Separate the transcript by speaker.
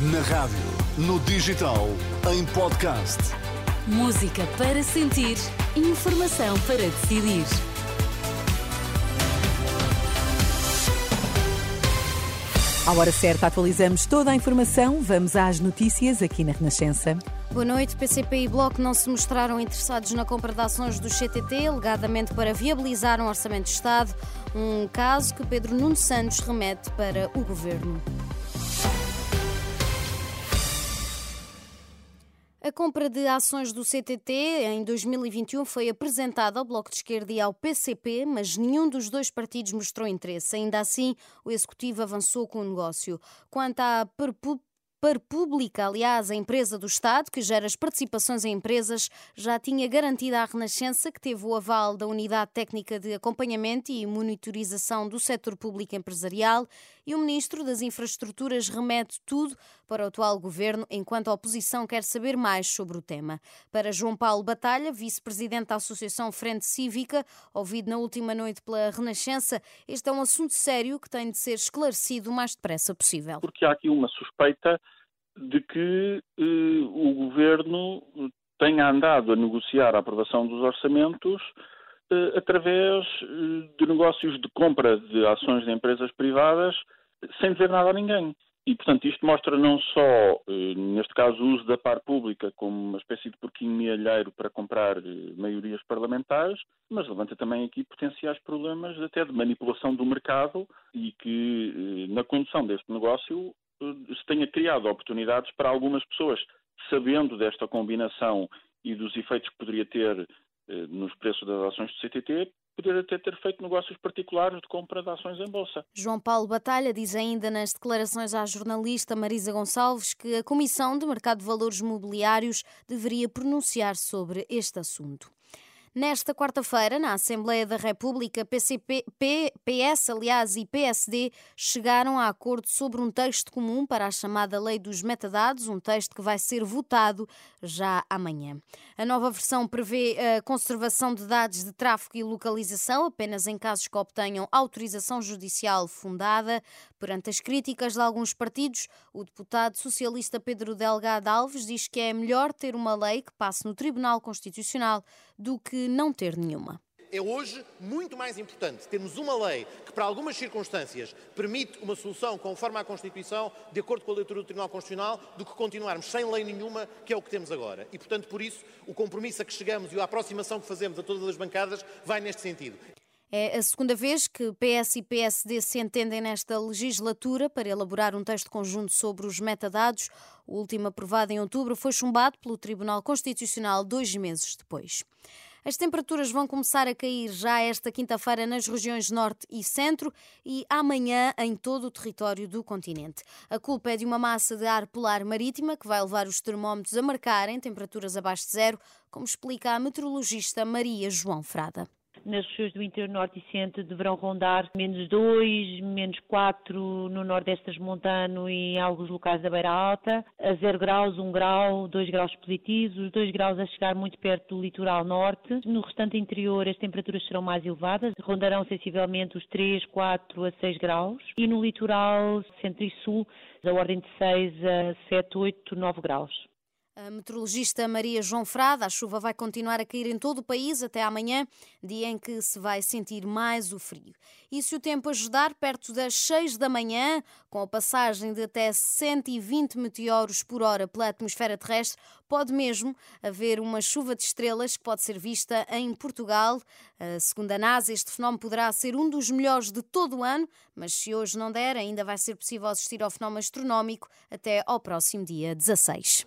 Speaker 1: Na rádio, no digital, em podcast.
Speaker 2: Música para sentir, informação para decidir.
Speaker 3: À hora certa, atualizamos toda a informação. Vamos às notícias aqui na Renascença.
Speaker 4: Boa noite. PCP e Bloco não se mostraram interessados na compra de ações do CTT, alegadamente para viabilizar um orçamento de Estado, um caso que Pedro Nuno Santos remete para o governo. A compra de ações do CTT em 2021 foi apresentada ao Bloco de Esquerda e ao PCP, mas nenhum dos dois partidos mostrou interesse. Ainda assim, o Executivo avançou com o negócio. Quanto à Parpública, aliás, a empresa do Estado, que gera as participações em empresas, já tinha garantida à Renascença que teve o aval da Unidade Técnica de Acompanhamento e Monitorização do Setor Público Empresarial e o Ministro das Infraestruturas remete tudo para o atual governo, enquanto a oposição quer saber mais sobre o tema. Para João Paulo Batalha, vice-presidente da Associação Frente Cívica, ouvido na última noite pela Renascença, este é um assunto sério que tem de ser esclarecido o mais depressa possível.
Speaker 5: Porque há aqui uma suspeita de que eh, o governo tenha andado a negociar a aprovação dos orçamentos eh, através eh, de negócios de compra de ações de empresas privadas sem dizer nada a ninguém. E, portanto, isto mostra não só, eh, neste caso, o uso da par pública como uma espécie de porquinho mielheiro para comprar eh, maiorias parlamentares, mas levanta também aqui potenciais problemas até de manipulação do mercado e que, na condução deste negócio, se tenha criado oportunidades para algumas pessoas, sabendo desta combinação e dos efeitos que poderia ter nos preços das ações do CTT, poder até ter feito negócios particulares de compra de ações em bolsa.
Speaker 4: João Paulo Batalha diz ainda nas declarações à jornalista Marisa Gonçalves que a Comissão de Mercado de Valores Mobiliários deveria pronunciar sobre este assunto. Nesta quarta-feira, na Assembleia da República, PCP, P, PS, aliás, e PSD chegaram a acordo sobre um texto comum para a chamada Lei dos Metadados, um texto que vai ser votado já amanhã. A nova versão prevê a conservação de dados de tráfego e localização apenas em casos que obtenham autorização judicial fundada. Perante as críticas de alguns partidos, o deputado socialista Pedro Delgado Alves diz que é melhor ter uma lei que passe no Tribunal Constitucional do que não ter nenhuma
Speaker 6: é hoje muito mais importante termos uma lei que, para algumas circunstâncias, permite uma solução conforme à Constituição, de acordo com a leitura do Tribunal Constitucional, do que continuarmos sem lei nenhuma, que é o que temos agora. E, portanto, por isso, o compromisso a que chegamos e a aproximação que fazemos a todas as bancadas vai neste sentido.
Speaker 4: É a segunda vez que PS e PSD se entendem nesta legislatura para elaborar um texto conjunto sobre os metadados. O último aprovado em outubro foi chumbado pelo Tribunal Constitucional dois meses depois. As temperaturas vão começar a cair já esta quinta-feira nas regiões norte e centro e amanhã em todo o território do continente. A culpa é de uma massa de ar polar marítima que vai levar os termómetros a marcarem temperaturas abaixo de zero, como explica a meteorologista Maria João Frada
Speaker 7: nas regiões do interior norte e centro deverão rondar menos 2, menos 4 no nordeste transmontano e em alguns locais da Beira Alta, a 0 graus, 1 grau, 2 graus positivos, os 2 graus a chegar muito perto do litoral norte. No restante interior as temperaturas serão mais elevadas, rondarão sensivelmente os 3, 4 a 6 graus e no litoral centro e sul a ordem de 6 a 7, 8, 9 graus.
Speaker 4: A meteorologista Maria João Frada, a chuva vai continuar a cair em todo o país até amanhã, dia em que se vai sentir mais o frio. E se o tempo ajudar, perto das 6 da manhã, com a passagem de até 120 meteoros por hora pela atmosfera terrestre, pode mesmo haver uma chuva de estrelas que pode ser vista em Portugal. Segundo a NASA, este fenómeno poderá ser um dos melhores de todo o ano, mas se hoje não der, ainda vai ser possível assistir ao fenómeno astronómico até ao próximo dia 16.